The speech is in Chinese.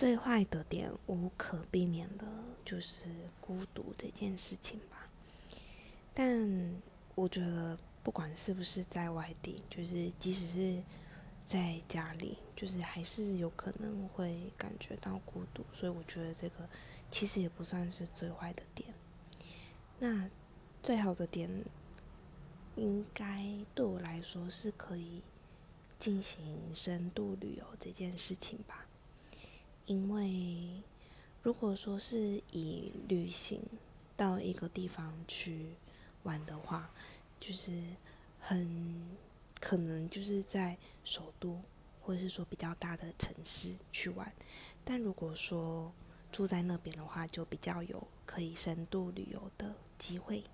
最坏的点无可避免的就是孤独这件事情吧。但我觉得，不管是不是在外地，就是即使是在家里，就是还是有可能会感觉到孤独。所以我觉得这个其实也不算是最坏的点。那最好的点，应该对我来说是可以进行深度旅游这件事情吧。因为如果说是以旅行到一个地方去玩的话，就是很可能就是在首都或者是说比较大的城市去玩。但如果说住在那边的话，就比较有可以深度旅游的机会。